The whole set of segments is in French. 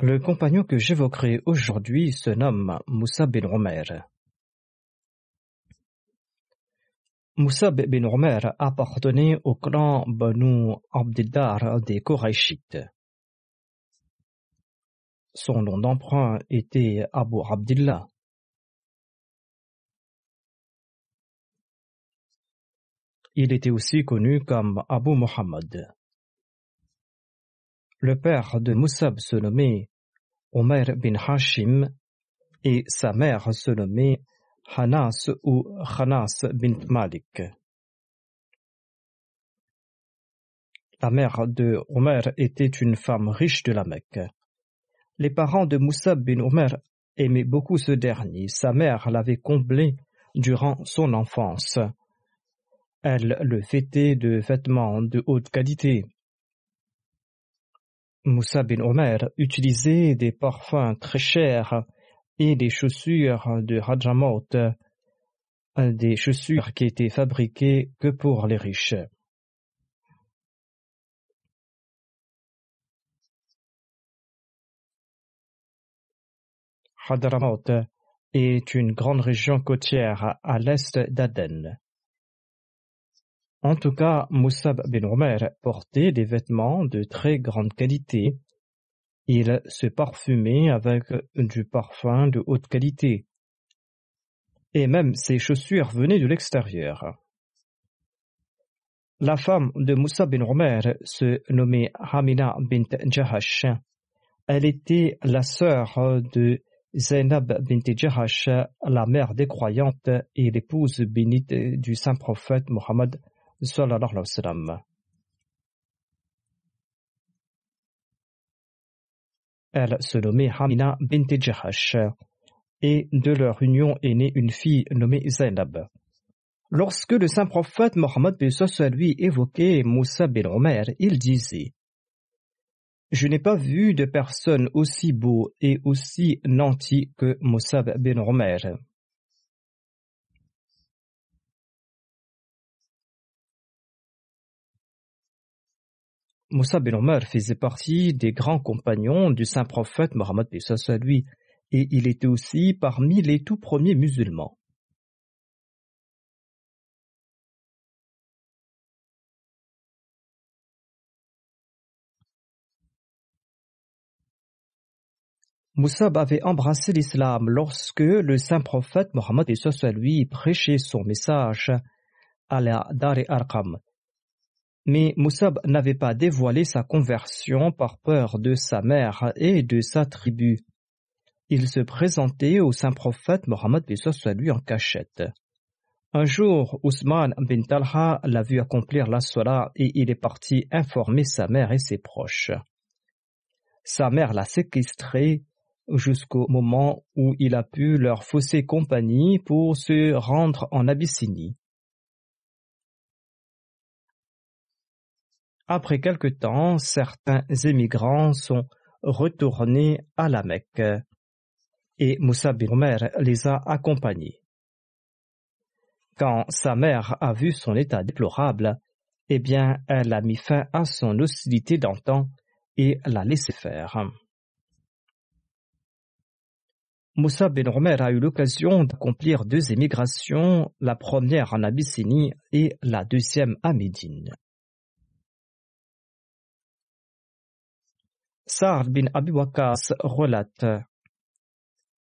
Le compagnon que j'évoquerai aujourd'hui se nomme Moussa bin Omer. Moussa bin Omer appartenait au clan Banu Abdiddar des Korachites. Son nom d'emprunt était Abu Abdillah. Il était aussi connu comme Abu Muhammad. Le père de Moussab se nommait Omer bin Hashim et sa mère se nommait Hanas ou Hanas bint Malik. La mère de Omer était une femme riche de la Mecque. Les parents de Moussab bin Omer aimaient beaucoup ce dernier. Sa mère l'avait comblé durant son enfance. Elle le fêtait de vêtements de haute qualité. Moussa bin Omer utilisait des parfums très chers et des chaussures de Hajamot, des chaussures qui étaient fabriquées que pour les riches. Hadramaut est une grande région côtière à l'est d'Aden. En tout cas, Moussab bin Omer portait des vêtements de très grande qualité. Il se parfumait avec du parfum de haute qualité. Et même ses chaussures venaient de l'extérieur. La femme de Moussa bin Omer se nommait Hamina bint Jahash. Elle était la sœur de Zainab bint Jahash, la mère des croyantes et l'épouse bénite du saint prophète Mohammed sallallahu. Elle se nommait Hamina bint Jahash et de leur union est née une fille nommée Zainab. Lorsque le saint prophète Mohammed lui évoquait Moussa bin Omer, il disait Je n'ai pas vu de personne aussi beau et aussi nanti que Moussa bin Omer. Moussa bin Omar faisait partie des grands compagnons du saint prophète Mohammed lui et il était aussi parmi les tout premiers musulmans. Moussab avait embrassé l'islam lorsque le saint prophète Mohammed lui prêchait son message à la Dar Arqam. Mais Moussab n'avait pas dévoilé sa conversion par peur de sa mère et de sa tribu. Il se présentait au saint prophète Mohammed lui en cachette. Un jour, Ousmane bin Talha l'a vu accomplir la Salah et il est parti informer sa mère et ses proches. Sa mère l'a séquestré jusqu'au moment où il a pu leur fausser compagnie pour se rendre en Abyssinie. Après quelque temps, certains émigrants sont retournés à la Mecque et Moussa bin les a accompagnés. Quand sa mère a vu son état déplorable, eh bien, elle a mis fin à son hostilité d'antan et l'a laissé faire. Moussa bin Omer a eu l'occasion d'accomplir deux émigrations, la première en Abyssinie et la deuxième à Médine. Saad bin Abi relate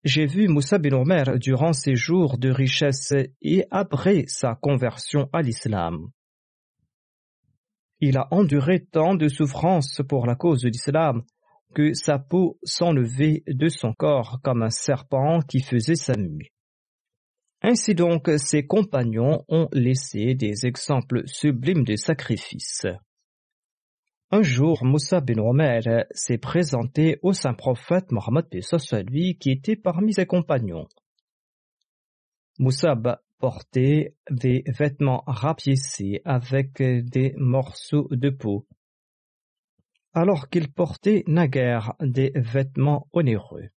j'ai vu Moussa bin Omer durant ses jours de richesse et après sa conversion à l'islam. Il a enduré tant de souffrances pour la cause de l'islam que sa peau s'enlevait de son corps comme un serpent qui faisait sa mue. Ainsi donc, ses compagnons ont laissé des exemples sublimes de sacrifice. Un jour, Moussa bin Omer s'est présenté au saint prophète Mohammed lui qui était parmi ses compagnons. Moussa portait des vêtements rapiécés avec des morceaux de peau, alors qu'il portait naguère des vêtements onéreux.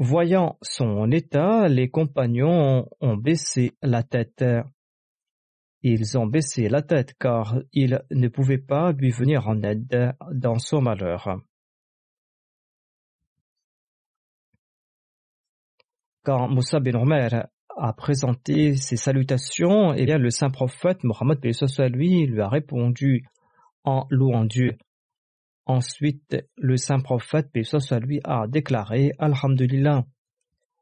Voyant son état, les compagnons ont baissé la tête ils ont baissé la tête car ils ne pouvaient pas lui venir en aide dans son malheur. Quand Moussa bin Omer a présenté ses salutations, eh bien le saint prophète Mohammed lui lui a répondu en louant Dieu. Ensuite, le saint prophète lui a déclaré Alhamdulillah.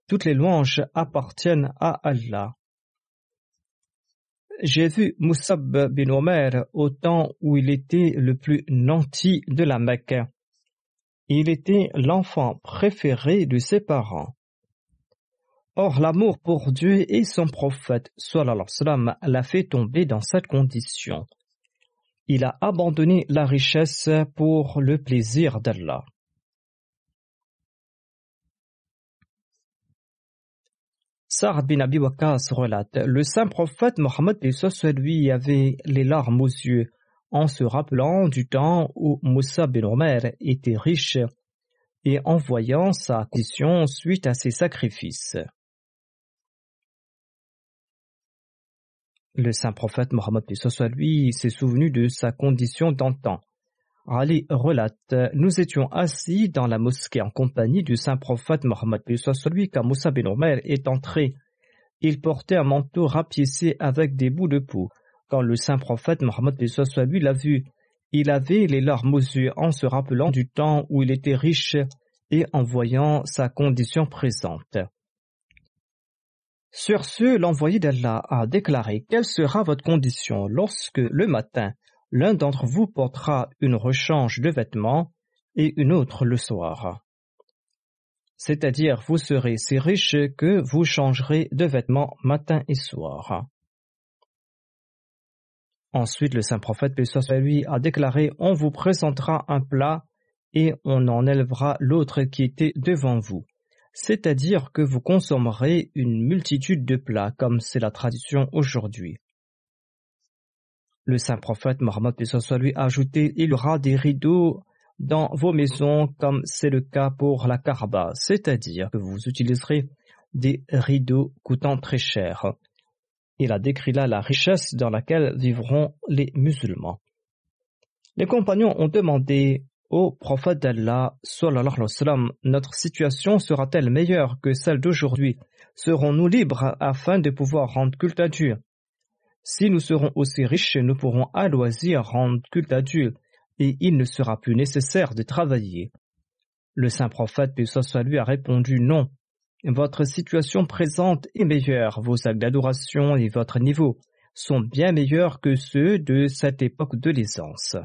Toutes les louanges appartiennent à Allah. J'ai vu Moussab bin Omer au temps où il était le plus nanti de la Mecque. Il était l'enfant préféré de ses parents. Or, l'amour pour Dieu et son prophète, sallam, l'a fait tomber dans cette condition. Il a abandonné la richesse pour le plaisir d'Allah. Sa'ad bin Abi relate Le saint prophète Mohammed lui avait les larmes aux yeux en se rappelant du temps où Moussa bin Omer était riche et en voyant sa condition suite à ses sacrifices. Le saint prophète Mohammed lui s'est souvenu de sa condition d'antan Ali relate Nous étions assis dans la mosquée en compagnie du saint prophète Mohammed soit celui quand Moussa bin Omer est entré. Il portait un manteau rapiécé avec des bouts de peau. Quand le saint prophète Mohammed soit lui l'a vu, il avait les larmes aux yeux en se rappelant du temps où il était riche et en voyant sa condition présente. Sur ce, l'envoyé d'Allah a déclaré Quelle sera votre condition lorsque le matin l'un d'entre vous portera une rechange de vêtements et une autre le soir. C'est-à-dire vous serez si riche que vous changerez de vêtements matin et soir. Ensuite, le saint prophète Pessoa lui a déclaré On vous présentera un plat et on en élevera l'autre qui était devant vous. C'est-à-dire que vous consommerez une multitude de plats comme c'est la tradition aujourd'hui. Le saint prophète Mohammed lui a ajouté Il y aura des rideaux dans vos maisons comme c'est le cas pour la Kaaba, c'est-à-dire que vous utiliserez des rideaux coûtant très cher. Il a décrit là la richesse dans laquelle vivront les musulmans. Les compagnons ont demandé au prophète d'Allah, notre situation sera-t-elle meilleure que celle d'aujourd'hui? Serons-nous libres afin de pouvoir rendre culte à Dieu? Si nous serons aussi riches, nous pourrons à loisir rendre culte à Dieu, et il ne sera plus nécessaire de travailler. Le saint prophète, puis soit lui, a répondu non. Votre situation présente est meilleure, vos actes d'adoration et votre niveau sont bien meilleurs que ceux de cette époque de l'aisance.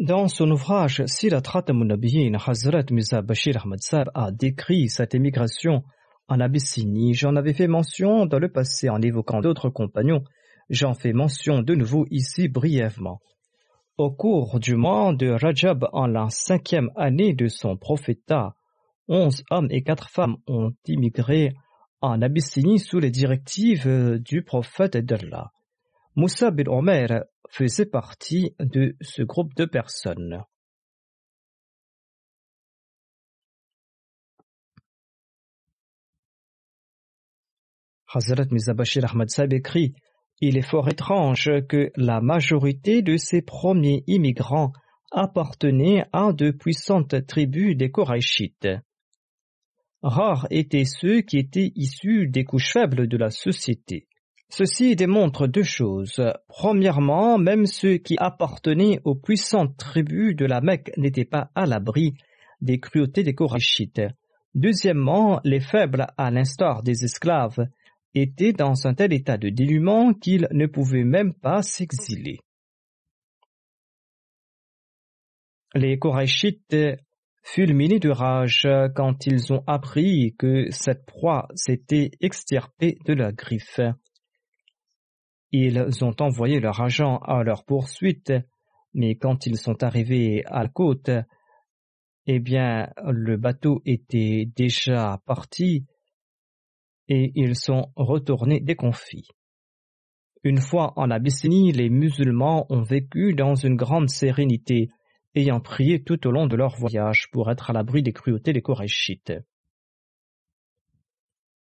Dans son ouvrage Sirat Munabiyin, Hazrat Mirza Bashir Ahmad Sar a décrit cette émigration en Abyssinie. J'en avais fait mention dans le passé en évoquant d'autres compagnons. J'en fais mention de nouveau ici brièvement. Au cours du mois de Rajab en la cinquième année de son prophétat, onze hommes et quatre femmes ont immigré en Abyssinie sous les directives du prophète d'Allah. Moussa bin Omer faisait partie de ce groupe de personnes. Hazrat Mizabashir Ahmad Saib écrit Il est fort étrange que la majorité de ces premiers immigrants appartenaient à de puissantes tribus des Korachites. Rares étaient ceux qui étaient issus des couches faibles de la société. Ceci démontre deux choses. Premièrement, même ceux qui appartenaient aux puissantes tribus de la Mecque n'étaient pas à l'abri des cruautés des Korachites. Deuxièmement, les faibles, à l'instar des esclaves, étaient dans un tel état de dénuement qu'ils ne pouvaient même pas s'exiler. Les Korachites fulminés de rage quand ils ont appris que cette proie s'était extirpée de la griffe. Ils ont envoyé leur agent à leur poursuite, mais quand ils sont arrivés à la côte, eh bien, le bateau était déjà parti et ils sont retournés déconfits. Une fois en Abyssinie, les musulmans ont vécu dans une grande sérénité, ayant prié tout au long de leur voyage pour être à l'abri des cruautés des Korachites.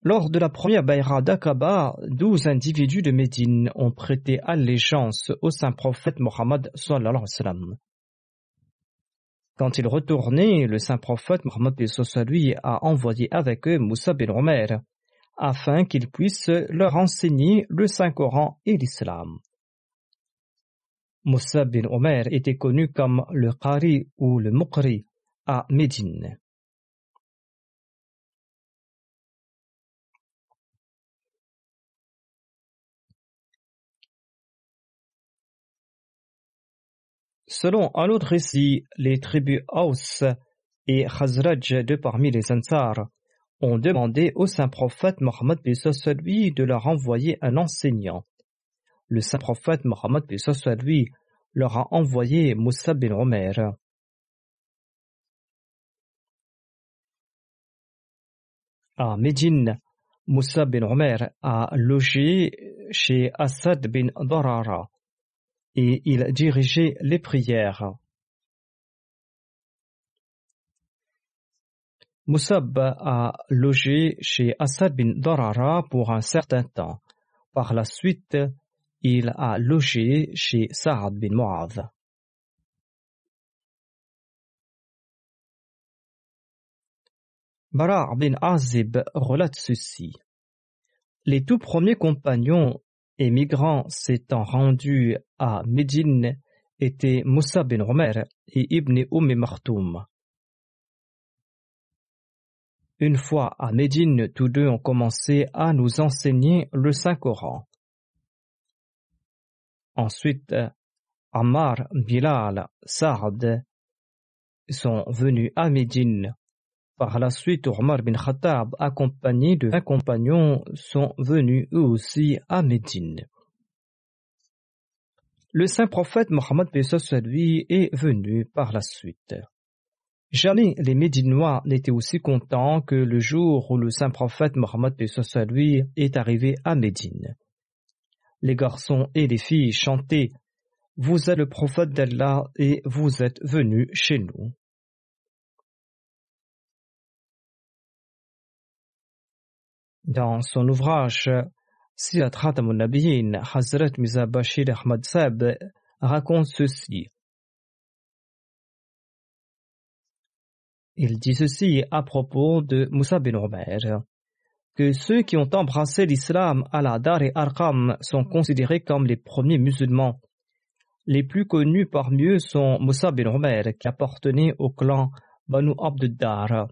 Lors de la première Bayra d'Aqaba, douze individus de Médine ont prêté allégeance au saint prophète Mohammed Quand ils retournaient, le saint prophète Mohammed a envoyé avec eux Moussa bin Omer, afin qu'il puisse leur enseigner le Saint-Coran et l'Islam. Moussa bin Omer était connu comme le Qari ou le Muqri à Médine. Selon un autre récit, les tribus Aus et Khazraj de parmi les Ansar ont demandé au saint prophète Mohammed lui de leur envoyer un enseignant. Le saint prophète Mohammed lui leur a envoyé Moussa bin Omer. À Médine, Moussa bin Omer a logé chez Assad bin Darara et il dirigeait les prières. Moussab a logé chez Assad bin Darara pour un certain temps. Par la suite, il a logé chez Saad bin Mu'adh. Bara' bin Azib relate ceci. Les tout premiers compagnons émigrants s'étant rendus à Médine étaient Moussa bin Omer et Ibn Umm Martoum. Une fois à Médine, tous deux ont commencé à nous enseigner le Saint-Coran. Ensuite, Ammar, Bilal, Saad sont venus à Médine. Par la suite, Omar bin Khattab, accompagné de vingt compagnons, sont venus eux aussi à Médine. Le saint prophète Mohammed lui est venu par la suite. Jamais les Médinois n'étaient aussi contents que le jour où le saint prophète Mohammed lui est arrivé à Médine. Les garçons et les filles chantaient Vous êtes le prophète d'Allah et vous êtes venu chez nous. Dans son ouvrage Sirat Khatam al-Nabiyin, Hazrat Miza Bashir Ahmad Sab raconte ceci. Il dit ceci à propos de Moussa bin Omer, que ceux qui ont embrassé l'islam à la Dar et Arqam sont considérés comme les premiers musulmans. Les plus connus parmi eux sont Moussa bin Omer, qui appartenait au clan Banu Abd-Dar.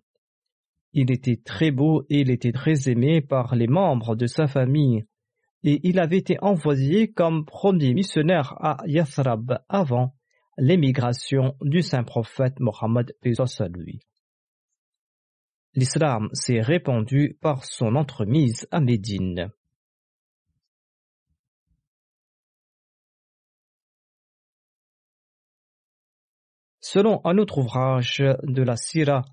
Il était très beau et il était très aimé par les membres de sa famille, et il avait été envoyé comme premier missionnaire à Yathrab avant l'émigration du saint prophète Mohammed lui. l'islam s'est répandu par son entremise à Médine. Selon un autre ouvrage de la Sira,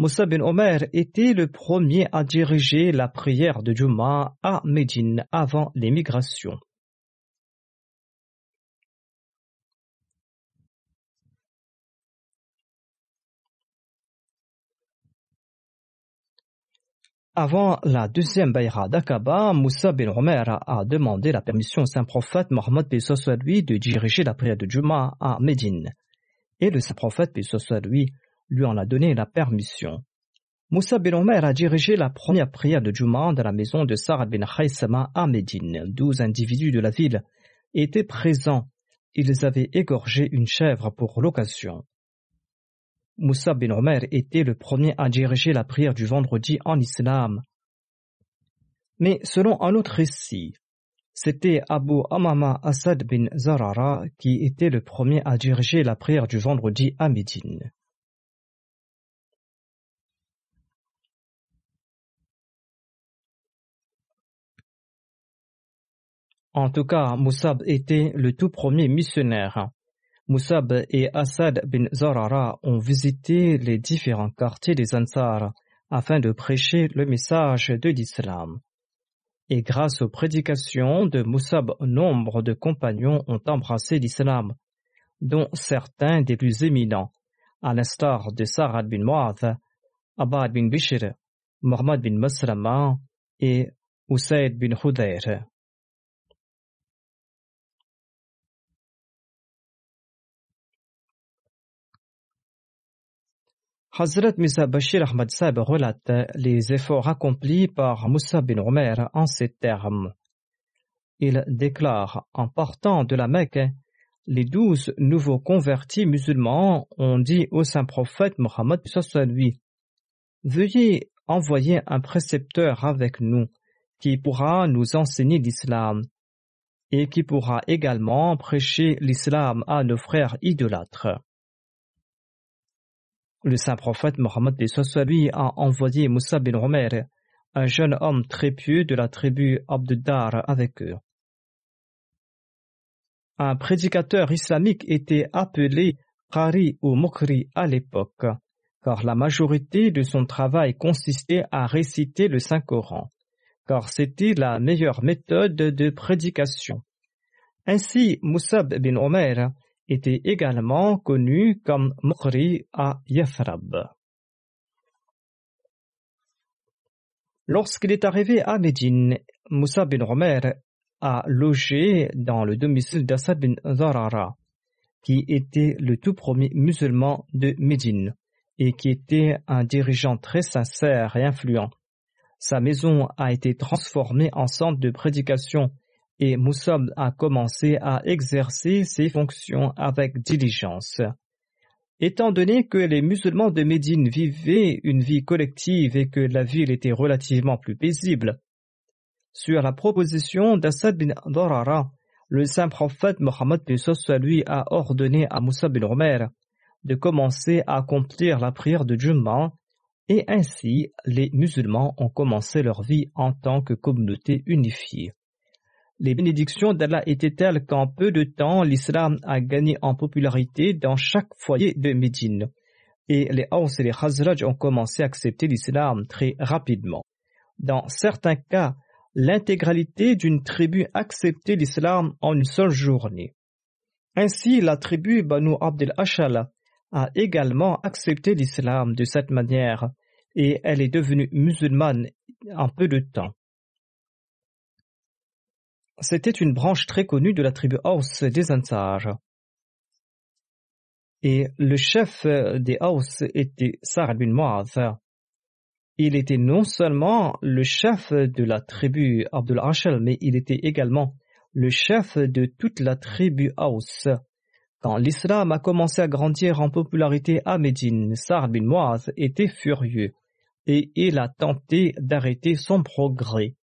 Moussa bin Omer était le premier à diriger la prière de Juma à Médine avant l'émigration. Avant la deuxième Bayra d'Aqaba, Moussa bin Omer a demandé la permission au saint prophète Mohammed lui de diriger la prière de Juma à Médine. Et le saint prophète lui lui en a donné la permission. Moussa bin Omer a dirigé la première prière de Juma dans la maison de Sarah bin Khaysama à Médine. Douze individus de la ville étaient présents. Ils avaient égorgé une chèvre pour l'occasion. Moussa bin Omer était le premier à diriger la prière du vendredi en islam. Mais selon un autre récit, c'était Abu Amama Asad bin Zarara qui était le premier à diriger la prière du vendredi à Médine. En tout cas, Moussab était le tout premier missionnaire. Moussab et Assad bin Zarara ont visité les différents quartiers des Ansar afin de prêcher le message de l'islam. Et grâce aux prédications de Moussab, nombre de compagnons ont embrassé l'islam, dont certains des plus éminents, à l'instar de Sarad bin Mu'adh, Abad bin Bishr, Muhammad bin Maslama et Usaid bin Hudayr. Hazrat Misa Bashir Ahmad Saab relate les efforts accomplis par Moussa bin Omer en ces termes. Il déclare En partant de la Mecque, les douze nouveaux convertis musulmans ont dit au saint prophète Mohammed lui Veuillez envoyer un précepteur avec nous qui pourra nous enseigner l'islam et qui pourra également prêcher l'islam à nos frères idolâtres. Le saint prophète Mohammed lui a envoyé Moussa bin Omer, un jeune homme très pieux de la tribu Abdudar avec eux. Un prédicateur islamique était appelé Qari ou Mokri à l'époque, car la majorité de son travail consistait à réciter le Saint-Coran, car c'était la meilleure méthode de prédication. Ainsi, Moussa bin Omer était également connu comme Mukhri à Yathrab. Lorsqu'il est arrivé à Médine, Moussa bin Omer a logé dans le domicile d'Assad bin Zarara, qui était le tout premier musulman de Médine et qui était un dirigeant très sincère et influent. Sa maison a été transformée en centre de prédication et Moussab a commencé à exercer ses fonctions avec diligence. Étant donné que les musulmans de Médine vivaient une vie collective et que la ville était relativement plus paisible, sur la proposition d'Assad bin Dorara, le saint prophète Mohammed lui a ordonné à Moussa bin Omer de commencer à accomplir la prière de Jumma et ainsi les musulmans ont commencé leur vie en tant que communauté unifiée. Les bénédictions d'Allah étaient telles qu'en peu de temps, l'islam a gagné en popularité dans chaque foyer de Médine. Et les Haus et les Khazraj ont commencé à accepter l'islam très rapidement. Dans certains cas, l'intégralité d'une tribu acceptait l'islam en une seule journée. Ainsi, la tribu Banu Abdel Ashal a également accepté l'islam de cette manière et elle est devenue musulmane en peu de temps. C'était une branche très connue de la tribu Haus des Ansar. Et le chef des Haus était Sa'ad bin. Il était non seulement le chef de la tribu Abdul Ashal, mais il était également le chef de toute la tribu Haus. Quand l'islam a commencé à grandir en popularité à Médine, Sa'ad bin était furieux et il a tenté d'arrêter son progrès.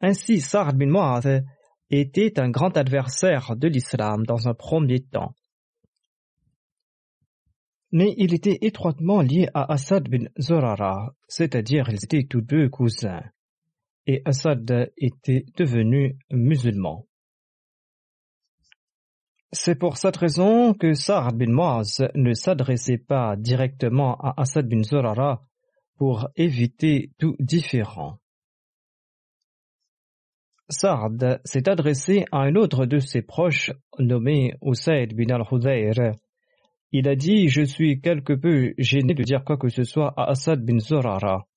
Ainsi, Sa'ad bin Mu'adh était un grand adversaire de l'islam dans un premier temps. Mais il était étroitement lié à Assad bin Zorara, c'est-à-dire ils étaient tous deux cousins. Et Assad était devenu musulman. C'est pour cette raison que Sa'ad bin Muaz ne s'adressait pas directement à Assad bin Zorara pour éviter tout différent. Sa'ad s'est adressé à un autre de ses proches nommé Usaid bin al-Hudayr. Il a dit Je suis quelque peu gêné de dire quoi que ce soit à Assad bin Zorara.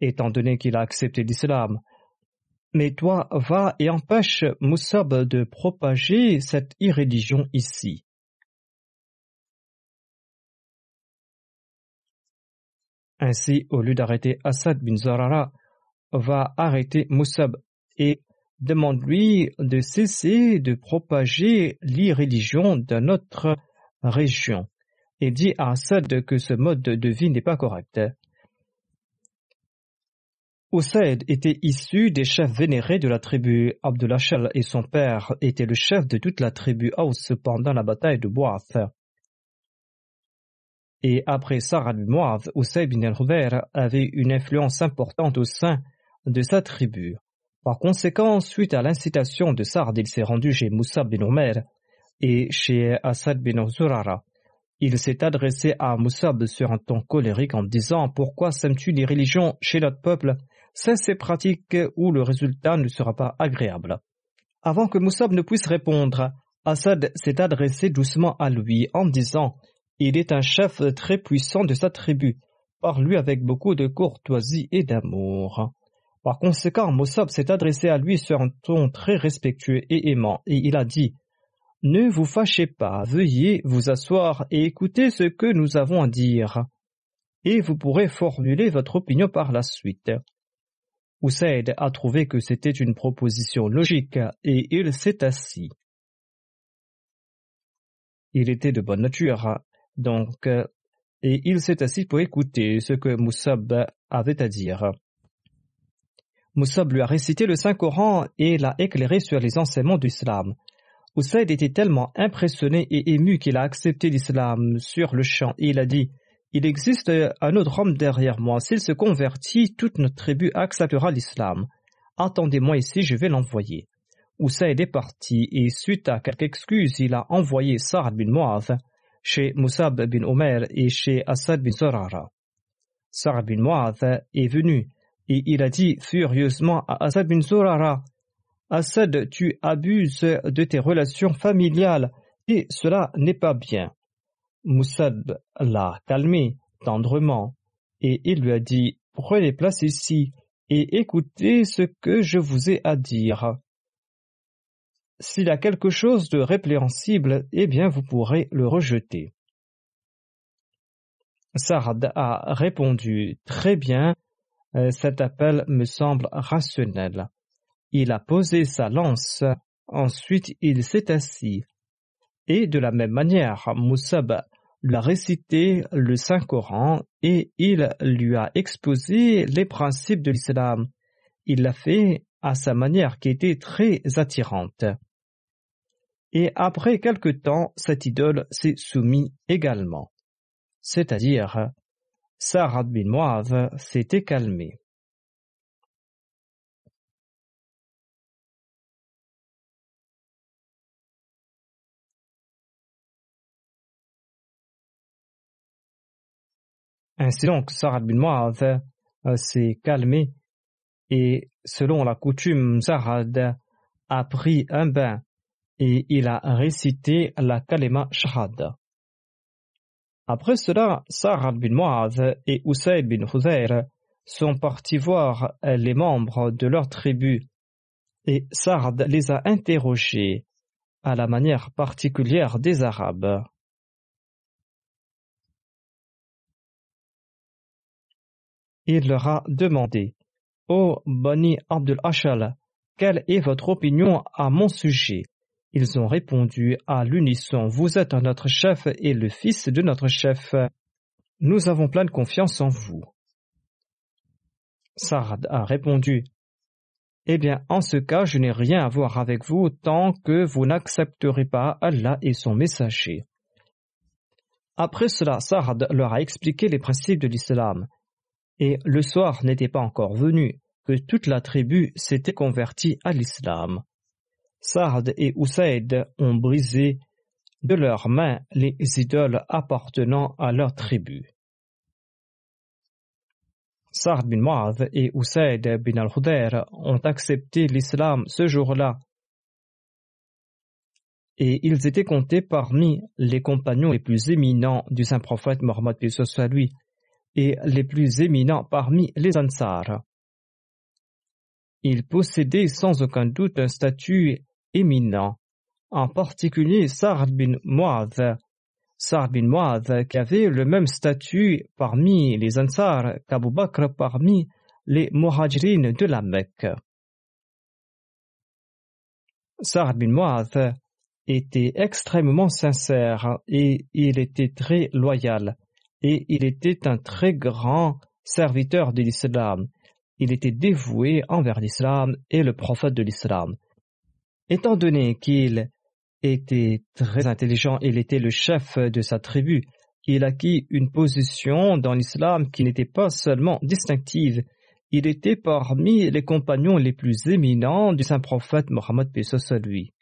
Étant donné qu'il a accepté l'islam, mais toi, va et empêche Moussab de propager cette irréligion ici. Ainsi, au lieu d'arrêter Assad bin Zarara, va arrêter Moussab et demande-lui de cesser de propager l'irréligion dans notre région et dit à Assad que ce mode de vie n'est pas correct. Oussaid était issu des chefs vénérés de la tribu Abdullah et son père était le chef de toute la tribu Aus pendant la bataille de Boath. Et après Sarah bin Mu'adh, bin al avait une influence importante au sein de sa tribu. Par conséquent, suite à l'incitation de Sard, il s'est rendu chez Moussa bin Omer et chez Assad bin Zurara. Il s'est adressé à Moussab sur un ton colérique en disant Pourquoi sèmes-tu les religions chez notre peuple? C'est ces pratiques où le résultat ne sera pas agréable. Avant que Moussab ne puisse répondre, Assad s'est adressé doucement à lui en disant Il est un chef très puissant de sa tribu. Parle-lui avec beaucoup de courtoisie et d'amour. Par conséquent, Moussab s'est adressé à lui sur un ton très respectueux et aimant, et il a dit Ne vous fâchez pas, veuillez vous asseoir et écoutez ce que nous avons à dire, et vous pourrez formuler votre opinion par la suite. Oussaid a trouvé que c'était une proposition logique et il s'est assis. Il était de bonne nature, donc, et il s'est assis pour écouter ce que Moussab avait à dire. Moussab lui a récité le Saint-Coran et l'a éclairé sur les enseignements de l'islam. Oussaid était tellement impressionné et ému qu'il a accepté l'islam sur le champ et il a dit il existe un autre homme derrière moi. S'il se convertit, toute notre tribu acceptera l'islam. Attendez-moi ici, je vais l'envoyer. Oussaïd est parti et suite à quelques excuses, il a envoyé Sa'ad bin Mu'adh chez Moussab bin Omer et chez Assad bin Zorara. Sa'ad bin Mu'adh est venu et il a dit furieusement à Assad bin Assad, tu abuses de tes relations familiales et cela n'est pas bien. Moussab l'a calmé tendrement et il lui a dit Prenez place ici et écoutez ce que je vous ai à dire. S'il a quelque chose de répréhensible, eh bien vous pourrez le rejeter. Sard a répondu Très bien, cet appel me semble rationnel. Il a posé sa lance, ensuite il s'est assis. Et de la même manière, Moussab lui a récité le Saint-Coran et il lui a exposé les principes de l'islam. Il l'a fait à sa manière qui était très attirante. Et après quelque temps, cette idole s'est soumise également. C'est-à-dire, Sarah bin Moav s'était calmé. Ainsi donc, Sarad bin Mu'adh euh, s'est calmé et selon la coutume, Sarad a pris un bain et il a récité la kalima shahada. Après cela, Sarad bin Mu'adh et Usayd bin Huzayr sont partis voir les membres de leur tribu et Sarad les a interrogés à la manière particulière des Arabes. il leur a demandé Ô Bani Abdul Ashal, quelle est votre opinion à mon sujet? Ils ont répondu à l'unisson Vous êtes notre chef et le fils de notre chef. Nous avons pleine confiance en vous. Sarad a répondu Eh bien, en ce cas, je n'ai rien à voir avec vous tant que vous n'accepterez pas Allah et son messager. Après cela, Saad leur a expliqué les principes de l'islam. Et le soir n'était pas encore venu que toute la tribu s'était convertie à l'islam. Saad et Usaid ont brisé de leurs mains les idoles appartenant à leur tribu. Saad bin Mu'adh et Usaid bin al-Hudair ont accepté l'islam ce jour-là et ils étaient comptés parmi les compagnons les plus éminents du saint prophète Mohammed lui et les plus éminents parmi les Ansar. Ils possédaient sans aucun doute un statut éminent, en particulier Sa'd bin Mu'adh. Sa'd bin Mu'adh qui avait le même statut parmi les Ansar qu'Abu Bakr parmi les Muhajirin de la Mecque. Sa'd bin Mu'adh était extrêmement sincère et il était très loyal et il était un très grand serviteur de l'islam. Il était dévoué envers l'islam et le prophète de l'islam. Étant donné qu'il était très intelligent, il était le chef de sa tribu, il acquit une position dans l'islam qui n'était pas seulement distinctive, il était parmi les compagnons les plus éminents du saint prophète Mohammed lui.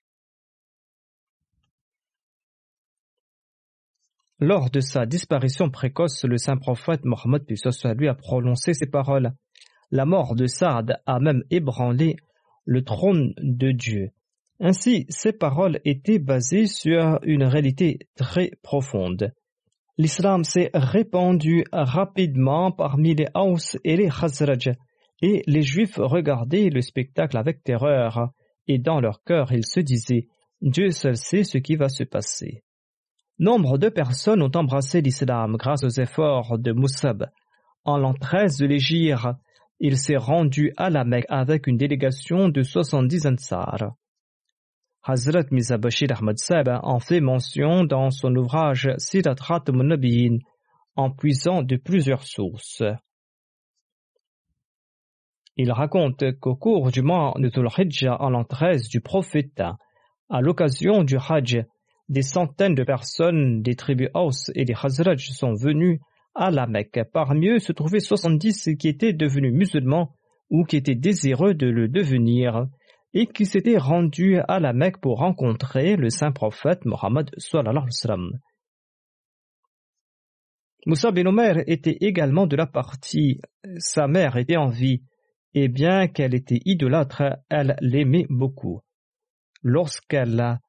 Lors de sa disparition précoce, le saint prophète Mohammed lui a prononcé ces paroles. La mort de Saad a même ébranlé le trône de Dieu. Ainsi, ces paroles étaient basées sur une réalité très profonde. L'islam s'est répandu rapidement parmi les Haus et les Khazraj, et les Juifs regardaient le spectacle avec terreur, et dans leur cœur ils se disaient Dieu seul sait ce qui va se passer. Nombre de personnes ont embrassé l'islam grâce aux efforts de Moussab. En l'an 13 de l'Égypte, il s'est rendu à la Mecque avec une délégation de 70 Ansar. Hazrat Mizabashir Ahmad Sab en fait mention dans son ouvrage Sirat Nabiyin en puisant de plusieurs sources. Il raconte qu'au cours du mois de Dhul en l'an 13 du prophète, à l'occasion du Hajj, des centaines de personnes des tribus Aus et des Khazraj sont venues à la Mecque. Parmi eux se trouvaient 70 qui étaient devenus musulmans ou qui étaient désireux de le devenir et qui s'étaient rendus à la Mecque pour rencontrer le saint prophète Mohammed Moussa bin Omer était également de la partie. Sa mère était en vie, et bien qu'elle était idolâtre, elle l'aimait beaucoup. Lorsqu'elle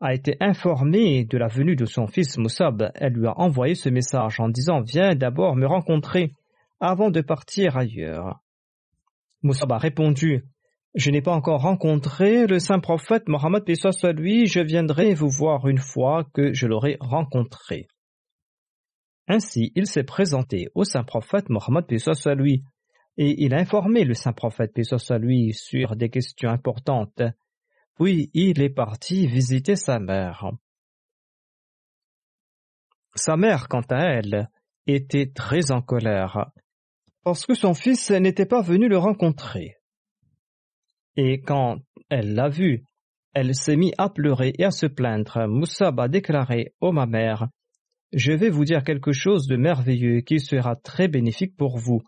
a été informée de la venue de son fils Moussab, elle lui a envoyé ce message en disant Viens d'abord me rencontrer avant de partir ailleurs. Moussab a répondu Je n'ai pas encore rencontré le saint prophète Mohammed soit lui, je viendrai vous voir une fois que je l'aurai rencontré. Ainsi, il s'est présenté au saint prophète Mohammed soit lui, et il a informé le saint prophète soit lui sur des questions importantes puis il est parti visiter sa mère. Sa mère, quant à elle, était très en colère, parce que son fils n'était pas venu le rencontrer. Et quand elle l'a vu, elle s'est mise à pleurer et à se plaindre. Moussab a déclaré oh, ma mère, je vais vous dire quelque chose de merveilleux qui sera très bénéfique pour vous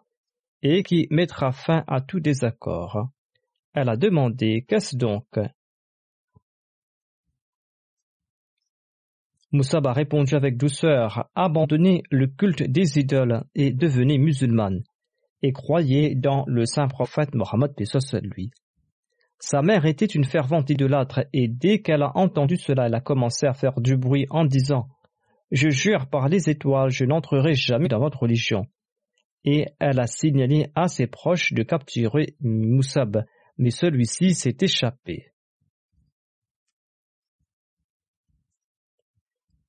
et qui mettra fin à tout désaccord. Elle a demandé Qu'est-ce donc? Moussab a répondu avec douceur Abandonnez le culte des idoles et devenez musulmane, et croyez dans le saint prophète Mohammed lui. Sa mère était une fervente idolâtre, et dès qu'elle a entendu cela, elle a commencé à faire du bruit en disant Je jure par les étoiles, je n'entrerai jamais dans votre religion. Et elle a signalé à ses proches de capturer Moussab, mais celui-ci s'est échappé.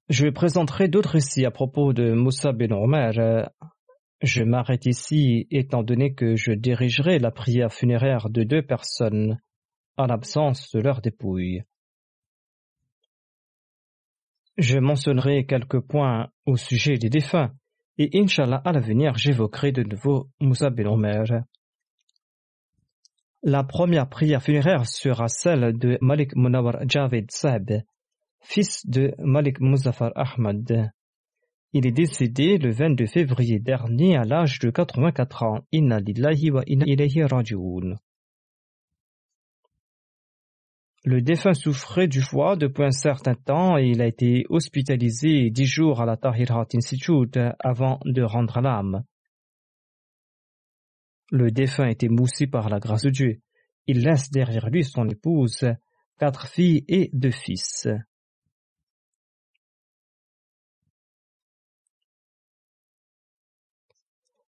Je présenterai d'autres récits à propos de Moussa ben Omer. Je m'arrête ici étant donné que je dirigerai la prière funéraire de deux personnes en l'absence de leur dépouille. Je mentionnerai quelques points au sujet des défunts et Inch'Allah à l'avenir j'évoquerai de nouveau Moussa ben Omer. La première prière funéraire sera celle de Malik Munawar Javed Saeb fils de Malik Muzaffar Ahmad. Il est décédé le 22 février dernier à l'âge de 84 ans. Inna lillahi wa inna ilayhi. Le défunt souffrait du foie depuis un certain temps et il a été hospitalisé dix jours à la Tahirat Institute avant de rendre l'âme. Le défunt était moussé par la grâce de Dieu. Il laisse derrière lui son épouse, quatre filles et deux fils.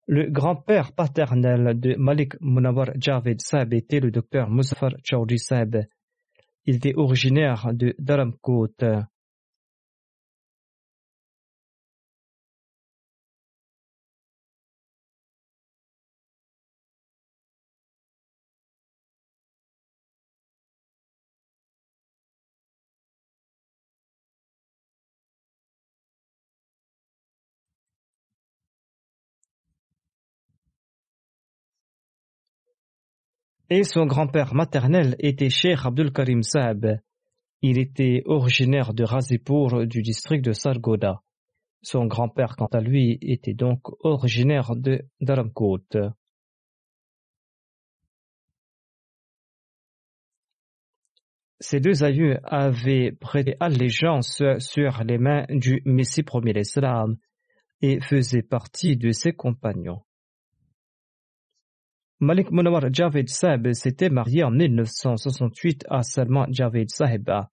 Le grand-père paternel de Malik Munawar Javed Saab était le docteur Muzaffar Chaudhry Saab. Il était originaire de Dharamkot. Et son grand-père maternel était Cheikh Abdul Karim Saab. Il était originaire de Razipur du district de Sargoda. Son grand-père, quant à lui, était donc originaire de Dharamkot. Ces deux aïeux avaient prêté allégeance sur les mains du Messie premier l'Islam et faisaient partie de ses compagnons. Malik Munawar Javed Saab s'était marié en 1968 à Salman Javed Sahiba.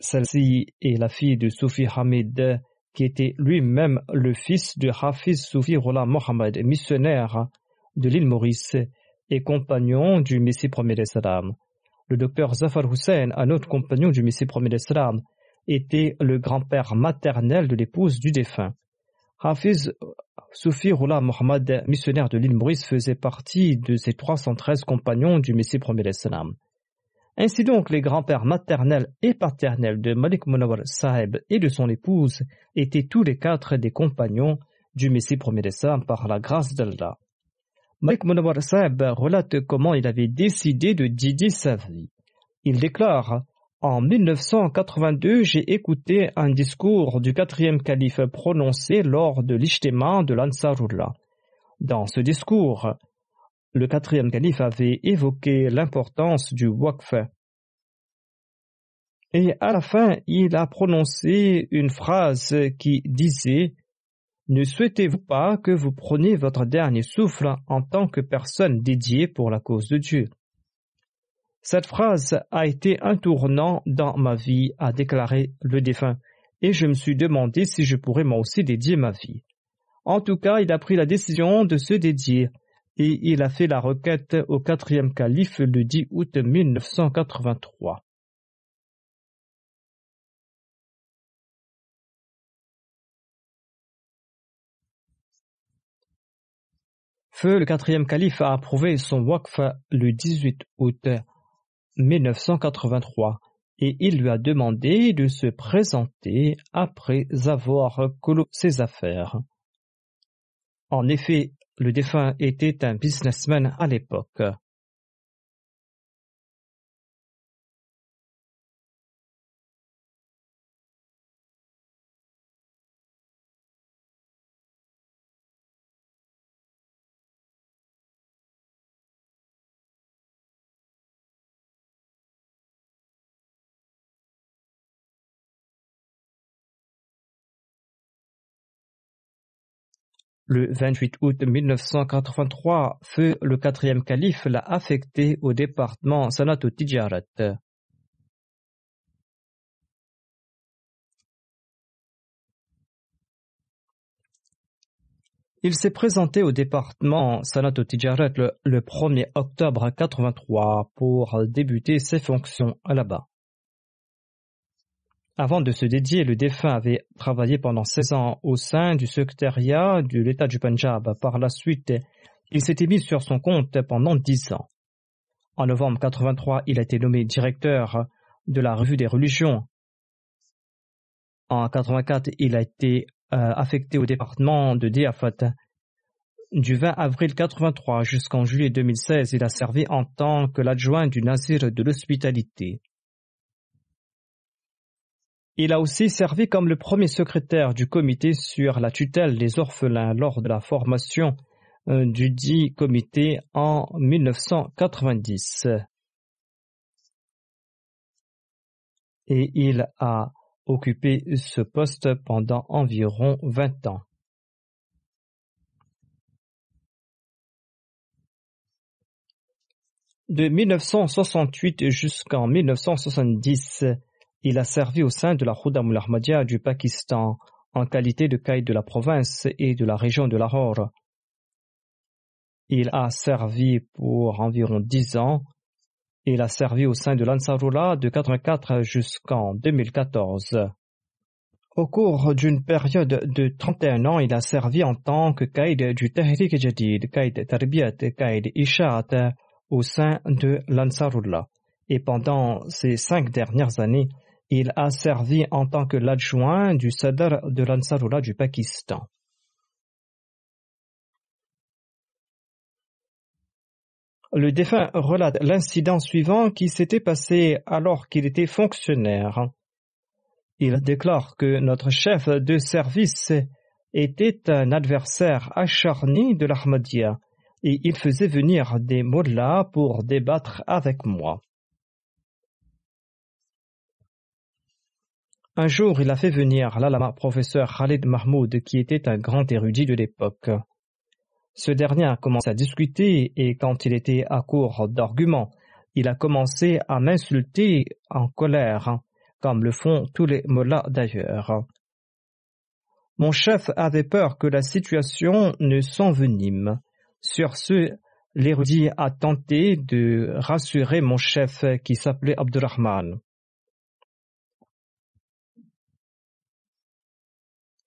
Celle-ci est la fille de Soufi Hamid, qui était lui-même le fils de Hafiz Soufi Rola Mohammed, missionnaire de l'île Maurice et compagnon du Messie premier d'Islam. Le docteur Zafar Hussein, un autre compagnon du Messie premier d'Islam, était le grand-père maternel de l'épouse du défunt. Hafiz Soufi Roula Mohammed, missionnaire de l'île Maurice, faisait partie de ces 313 compagnons du Messie premier l'Islam. Ainsi donc, les grands-pères maternels et paternels de Malik Munawar Sahib et de son épouse étaient tous les quatre des compagnons du Messie premier l'Islam par la grâce d'Allah. Malik Munawar Sahib relate comment il avait décidé de dédier sa vie. Il déclare en 1982, j'ai écouté un discours du quatrième calife prononcé lors de l'Ijtema de l'Ansarullah. Dans ce discours, le quatrième calife avait évoqué l'importance du waqf. Et à la fin, il a prononcé une phrase qui disait Ne souhaitez-vous pas que vous preniez votre dernier souffle en tant que personne dédiée pour la cause de Dieu? Cette phrase a été un tournant dans ma vie, a déclaré le défunt, et je me suis demandé si je pourrais moi aussi dédier ma vie. En tout cas, il a pris la décision de se dédier, et il a fait la requête au quatrième calife le 10 août 1983. Feu, le quatrième calife a approuvé son waqf le 18 août 1983 et il lui a demandé de se présenter après avoir clos ses affaires. En effet, le défunt était un businessman à l'époque. Le 28 août 1983, feu le quatrième calife l'a affecté au département Sanat Tijarat. Il s'est présenté au département Sanat Tijarat le, le 1er octobre 1983 pour débuter ses fonctions là-bas. Avant de se dédier, le défunt avait travaillé pendant 16 ans au sein du secrétariat de l'État du Punjab. Par la suite, il s'était mis sur son compte pendant 10 ans. En novembre 83, il a été nommé directeur de la revue des religions. En 84, il a été euh, affecté au département de Diafat. Du 20 avril 83 jusqu'en juillet 2016, il a servi en tant que l'adjoint du Nazir de l'hospitalité. Il a aussi servi comme le premier secrétaire du comité sur la tutelle des orphelins lors de la formation euh, du dit comité en 1990. Et il a occupé ce poste pendant environ 20 ans. De 1968 jusqu'en 1970, il a servi au sein de la Khudam Ahmadiyya du Pakistan en qualité de caïd de la province et de la région de Lahore. Il a servi pour environ dix ans. Il a servi au sein de l'Ansarullah de 84 jusqu'en 2014. Au cours d'une période de 31 ans, il a servi en tant que caïd du Tahrik Jadid, caïd Tarbiyat, caïd Ishat au sein de l'Ansarullah. Et pendant ces cinq dernières années, il a servi en tant que l'adjoint du Sadr de l'Ansarullah du Pakistan. Le défunt relate l'incident suivant qui s'était passé alors qu'il était fonctionnaire. Il déclare que notre chef de service était un adversaire acharné de l'Ahmadiyya et il faisait venir des mollahs pour débattre avec moi. Un jour, il a fait venir l'alama professeur Khalid Mahmoud, qui était un grand érudit de l'époque. Ce dernier a commencé à discuter et quand il était à court d'arguments, il a commencé à m'insulter en colère, comme le font tous les mollahs d'ailleurs. Mon chef avait peur que la situation ne s'envenime. Sur ce, l'érudit a tenté de rassurer mon chef qui s'appelait Abdurrahman.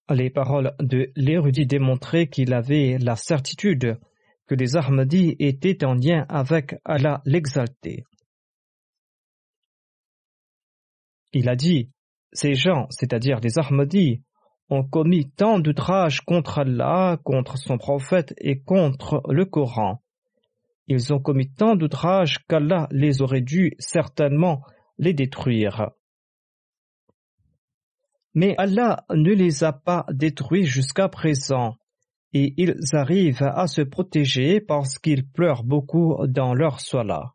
Les paroles de l'érudit démontraient qu'il avait la certitude que les Ahmadis étaient en lien avec Allah l'exalté. Il a dit Ces gens, c'est-à-dire les Ahmadis, ont commis tant d'outrages contre Allah, contre son prophète et contre le Coran. Ils ont commis tant d'outrages qu'Allah les aurait dû certainement les détruire. Mais Allah ne les a pas détruits jusqu'à présent, et ils arrivent à se protéger parce qu'ils pleurent beaucoup dans leur sola.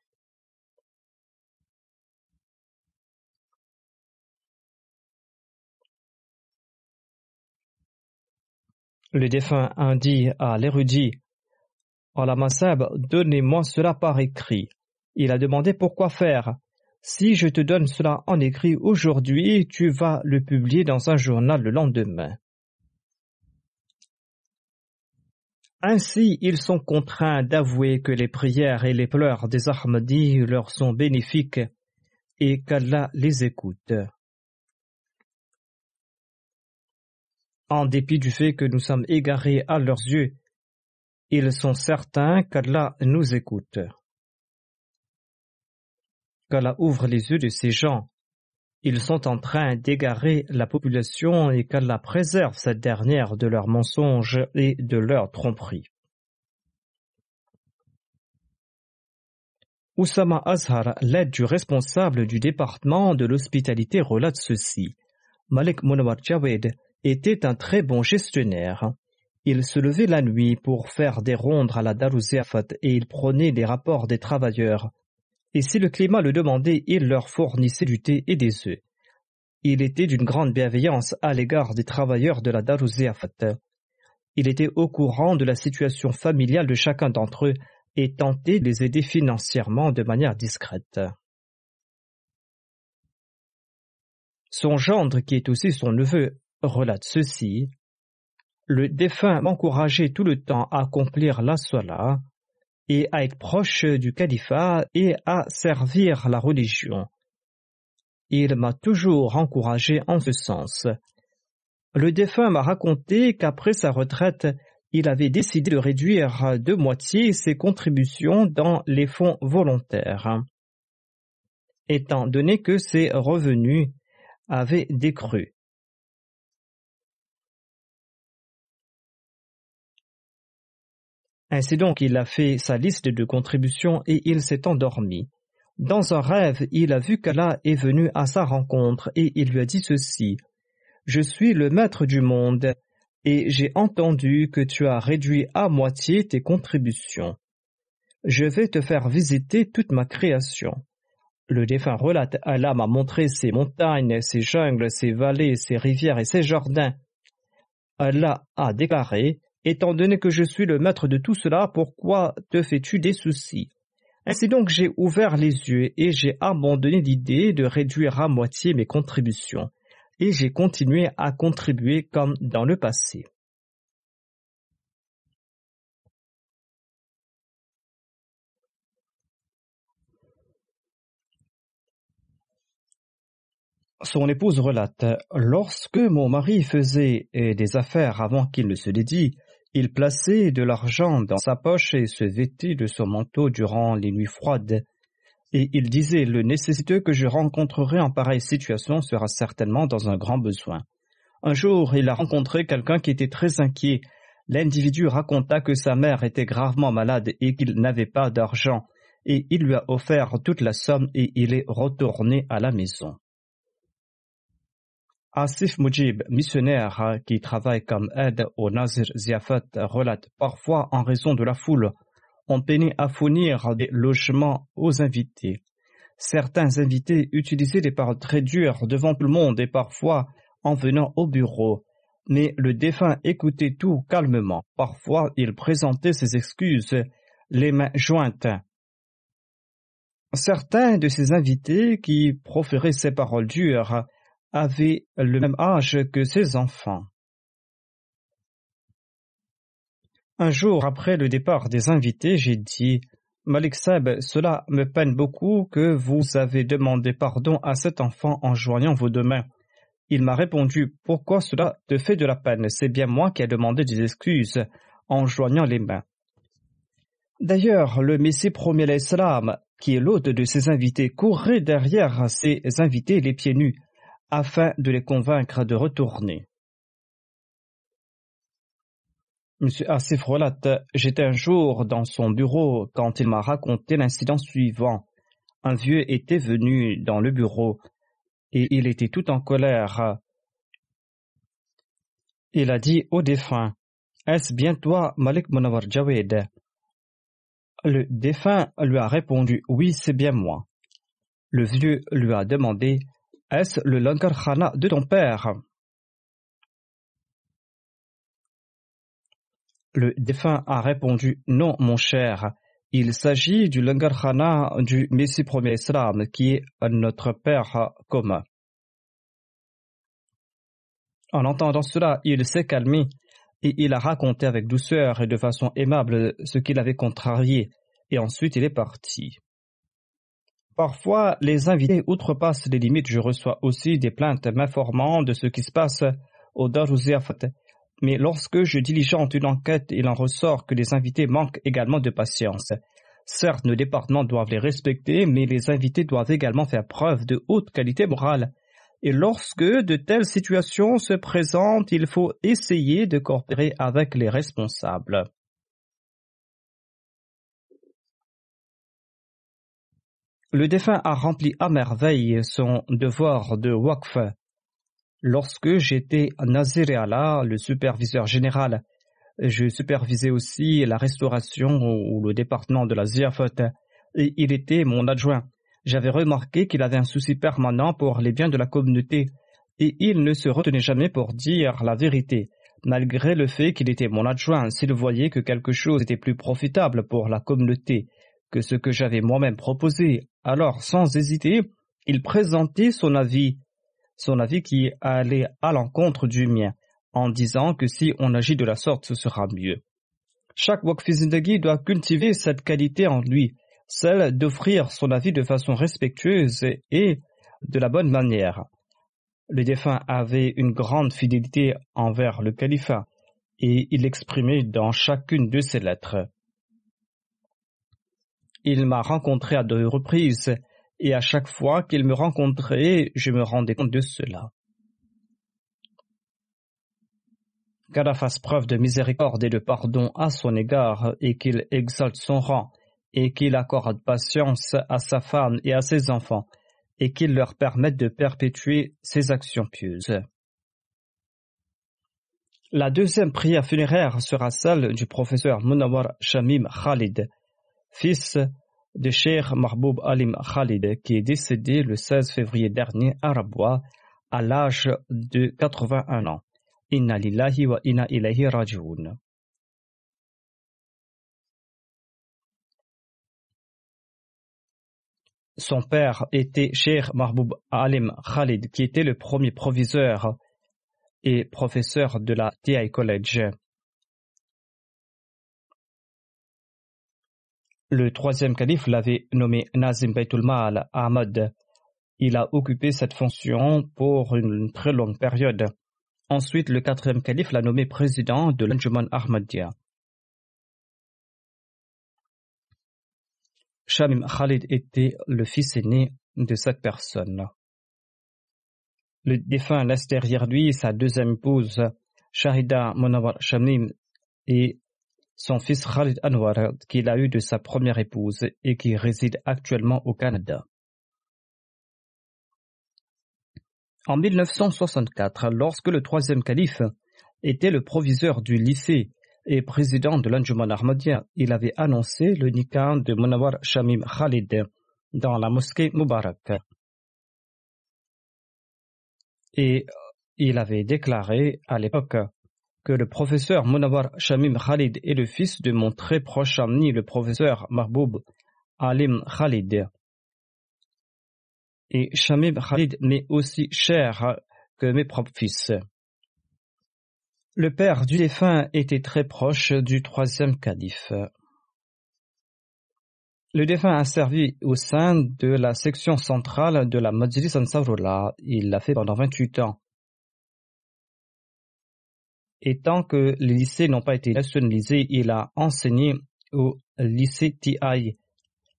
Le défunt a dit à l'érudit Allah Masab, donnez-moi cela par écrit. Il a demandé pourquoi faire. Si je te donne cela en écrit aujourd'hui, tu vas le publier dans un journal le lendemain. Ainsi, ils sont contraints d'avouer que les prières et les pleurs des Ahmadis leur sont bénéfiques et qu'Allah les écoute. En dépit du fait que nous sommes égarés à leurs yeux, ils sont certains qu'Allah nous écoute qu'Allah ouvre les yeux de ces gens. Ils sont en train d'égarer la population et qu'Allah préserve cette dernière de leurs mensonges et de leurs tromperies. Oussama Azhar, l'aide du responsable du département de l'hospitalité, relate ceci. Malik Munawar Jawed était un très bon gestionnaire. Il se levait la nuit pour faire des rondes à la Darouziafat et il prenait des rapports des travailleurs et si le climat le demandait, il leur fournissait du thé et des œufs. Il était d'une grande bienveillance à l'égard des travailleurs de la Darouziafat. Il était au courant de la situation familiale de chacun d'entre eux et tentait de les aider financièrement de manière discrète. Son gendre, qui est aussi son neveu, relate ceci. Le défunt m'encourageait tout le temps à accomplir la sola, et à être proche du califat et à servir la religion. Il m'a toujours encouragé en ce sens. Le défunt m'a raconté qu'après sa retraite, il avait décidé de réduire de moitié ses contributions dans les fonds volontaires, étant donné que ses revenus avaient décru. Ainsi donc, il a fait sa liste de contributions et il s'est endormi. Dans un rêve, il a vu qu'Allah est venu à sa rencontre et il lui a dit ceci. Je suis le maître du monde et j'ai entendu que tu as réduit à moitié tes contributions. Je vais te faire visiter toute ma création. Le défunt relate Allah m'a montré ses montagnes, ses jungles, ses vallées, ses rivières et ses jardins. Allah a déclaré Étant donné que je suis le maître de tout cela, pourquoi te fais-tu des soucis? Ainsi donc j'ai ouvert les yeux et j'ai abandonné l'idée de réduire à moitié mes contributions, et j'ai continué à contribuer comme dans le passé. Son épouse relate Lorsque mon mari faisait des affaires avant qu'il ne se dédie, il plaçait de l'argent dans sa poche et se vêtait de son manteau durant les nuits froides. Et il disait Le nécessiteux que je rencontrerai en pareille situation sera certainement dans un grand besoin. Un jour, il a rencontré quelqu'un qui était très inquiet. L'individu raconta que sa mère était gravement malade et qu'il n'avait pas d'argent, et il lui a offert toute la somme et il est retourné à la maison. Asif Mujib, missionnaire hein, qui travaille comme aide au Nazir Ziafat, relate parfois en raison de la foule, on peinait à fournir des logements aux invités. Certains invités utilisaient des paroles très dures devant tout le monde et parfois en venant au bureau. Mais le défunt écoutait tout calmement. Parfois, il présentait ses excuses, les mains jointes. Certains de ces invités qui proféraient ces paroles dures avait le même âge que ses enfants. Un jour après le départ des invités, j'ai dit Malik Seb, cela me peine beaucoup que vous avez demandé pardon à cet enfant en joignant vos deux mains. Il m'a répondu Pourquoi cela te fait de la peine? C'est bien moi qui ai demandé des excuses en joignant les mains. D'ailleurs, le Messie premier l'Islam, qui est l'hôte de ses invités, courait derrière ses invités les pieds nus afin de les convaincre de retourner. M. Asif relate J'étais un jour dans son bureau quand il m'a raconté l'incident suivant. Un vieux était venu dans le bureau et il était tout en colère. Il a dit au défunt Est-ce bien toi, Malik Munawar Jawed Le défunt lui a répondu Oui, c'est bien moi. Le vieux lui a demandé est-ce le Langar Khana de ton père? Le défunt a répondu Non, mon cher. Il s'agit du Langar Khana du Messie premier Islam, qui est notre père commun. En entendant cela, il s'est calmé et il a raconté avec douceur et de façon aimable ce qu'il avait contrarié, et ensuite il est parti. Parfois, les invités outrepassent les limites. Je reçois aussi des plaintes m'informant de ce qui se passe au Darouziafat. Mais lorsque je diligente une enquête, il en ressort que les invités manquent également de patience. Certes, nos départements doivent les respecter, mais les invités doivent également faire preuve de haute qualité morale. Et lorsque de telles situations se présentent, il faut essayer de coopérer avec les responsables. Le défunt a rempli à merveille son devoir de waqf. Lorsque j'étais Nazir Allah, le superviseur général, je supervisais aussi la restauration ou le département de la Ziafot et il était mon adjoint. J'avais remarqué qu'il avait un souci permanent pour les biens de la communauté et il ne se retenait jamais pour dire la vérité. Malgré le fait qu'il était mon adjoint, s'il voyait que quelque chose était plus profitable pour la communauté que ce que j'avais moi-même proposé, alors sans hésiter, il présentait son avis, son avis qui allait à l'encontre du mien, en disant que si on agit de la sorte, ce sera mieux. Chaque Wakfizindagi doit cultiver cette qualité en lui, celle d'offrir son avis de façon respectueuse et de la bonne manière. Le défunt avait une grande fidélité envers le califat et il l'exprimait dans chacune de ses lettres. Il m'a rencontré à deux reprises, et à chaque fois qu'il me rencontrait, je me rendais compte de cela. Qu'Allah fasse preuve de miséricorde et de pardon à son égard et qu'il exalte son rang et qu'il accorde patience à sa femme et à ses enfants et qu'il leur permette de perpétuer ses actions pieuses. La deuxième prière funéraire sera celle du professeur Munawar Shamim Khalid, fils de Sheikh Mahboub Alim Khalid, qui est décédé le 16 février dernier à Rabwa à l'âge de 81 ans. Inna lillahi wa inna ilayhi raji'un. Son père était Sheikh Mahboub Alim Khalid, qui était le premier proviseur et professeur de la TI College. Le troisième calife l'avait nommé Nazim Baitul Mal Ahmad. Il a occupé cette fonction pour une très longue période. Ensuite, le quatrième calife l'a nommé président de l'Anjuman Ahmadiyya. Shamim Khalid était le fils aîné de cette personne. Le défunt laisse derrière lui sa deuxième épouse, Shahida Monawar Shamim, et son fils Khalid Anwar, qu'il a eu de sa première épouse et qui réside actuellement au Canada. En 1964, lorsque le troisième calife était le proviseur du lycée et président de l'Anjuman Ahmadiyya, il avait annoncé le nikah de Munawar Shamim Khalid dans la mosquée Mubarak. Et il avait déclaré à l'époque que le professeur Munawar Shamim Khalid est le fils de mon très proche ami, le professeur Mahboub Alim Khalid. Et Shamim Khalid m'est aussi cher que mes propres fils. Le père du défunt était très proche du troisième calife. Le défunt a servi au sein de la section centrale de la Majlis Ansarullah. Il l'a fait pendant 28 ans. Et tant que les lycées n'ont pas été nationalisés, il a enseigné au lycée TI.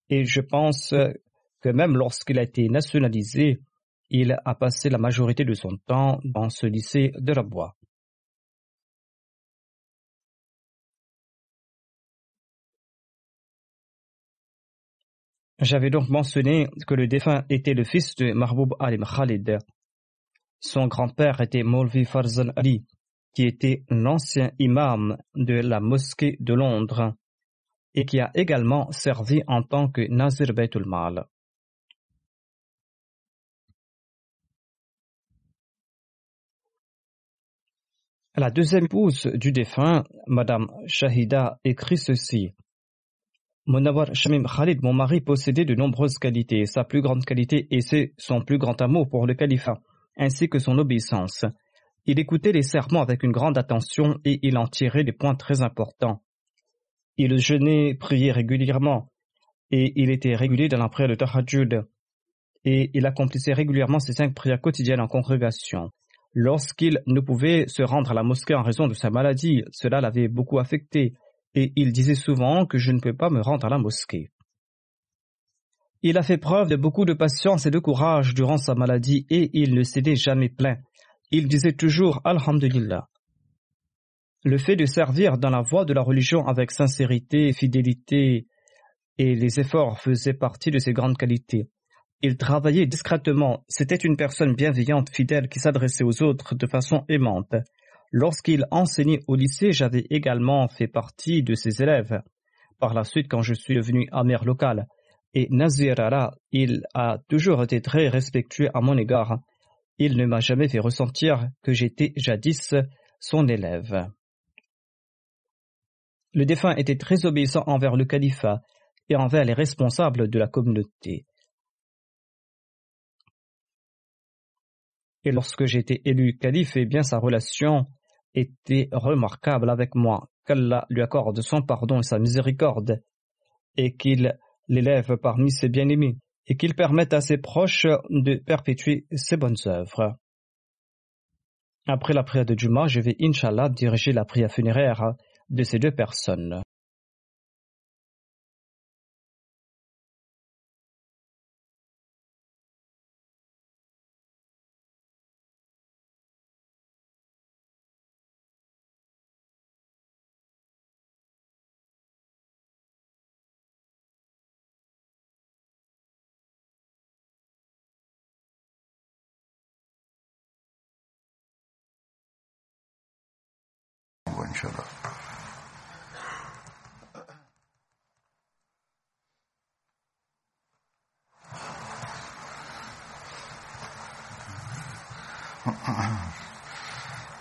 Et je pense que même lorsqu'il a été nationalisé, il a passé la majorité de son temps dans ce lycée de Rabwa. J'avais donc mentionné que le défunt était le fils de Mahboub Alim Khalid. Son grand-père était Molvi Farzan Ali, qui était l'ancien imam de la mosquée de Londres et qui a également servi en tant que Nazir Baitul Mal. La deuxième épouse du défunt, Madame Shahida, écrit ceci. Monawar Shamim Khalid, mon mari, possédait de nombreuses qualités. Sa plus grande qualité était son plus grand amour pour le califat, ainsi que son obéissance. Il écoutait les sermons avec une grande attention et il en tirait des points très importants. Il jeûnait, priait régulièrement, et il était régulier dans la prière de Tahajjud, et il accomplissait régulièrement ses cinq prières quotidiennes en congrégation. Lorsqu'il ne pouvait se rendre à la mosquée en raison de sa maladie, cela l'avait beaucoup affecté, et il disait souvent que je ne peux pas me rendre à la mosquée. Il a fait preuve de beaucoup de patience et de courage durant sa maladie et il ne s'était jamais plaint. Il disait toujours Alhamdulillah. Le fait de servir dans la voie de la religion avec sincérité, fidélité et les efforts faisaient partie de ses grandes qualités. Il travaillait discrètement. C'était une personne bienveillante, fidèle, qui s'adressait aux autres de façon aimante. Lorsqu'il enseignait au lycée, j'avais également fait partie de ses élèves. Par la suite, quand je suis devenu amère local, et Nazirara, il a toujours été très respectueux à mon égard. Il ne m'a jamais fait ressentir que j'étais jadis son élève. Le défunt était très obéissant envers le califat et envers les responsables de la communauté. Et lorsque j'étais élu calife, eh bien sa relation était remarquable avec moi, qu'Allah lui accorde son pardon et sa miséricorde, et qu'il l'élève parmi ses bien-aimés, et qu'il permette à ses proches de perpétuer ses bonnes œuvres. Après la prière de Juma, je vais, Inch'Allah, diriger la prière funéraire de ces deux personnes.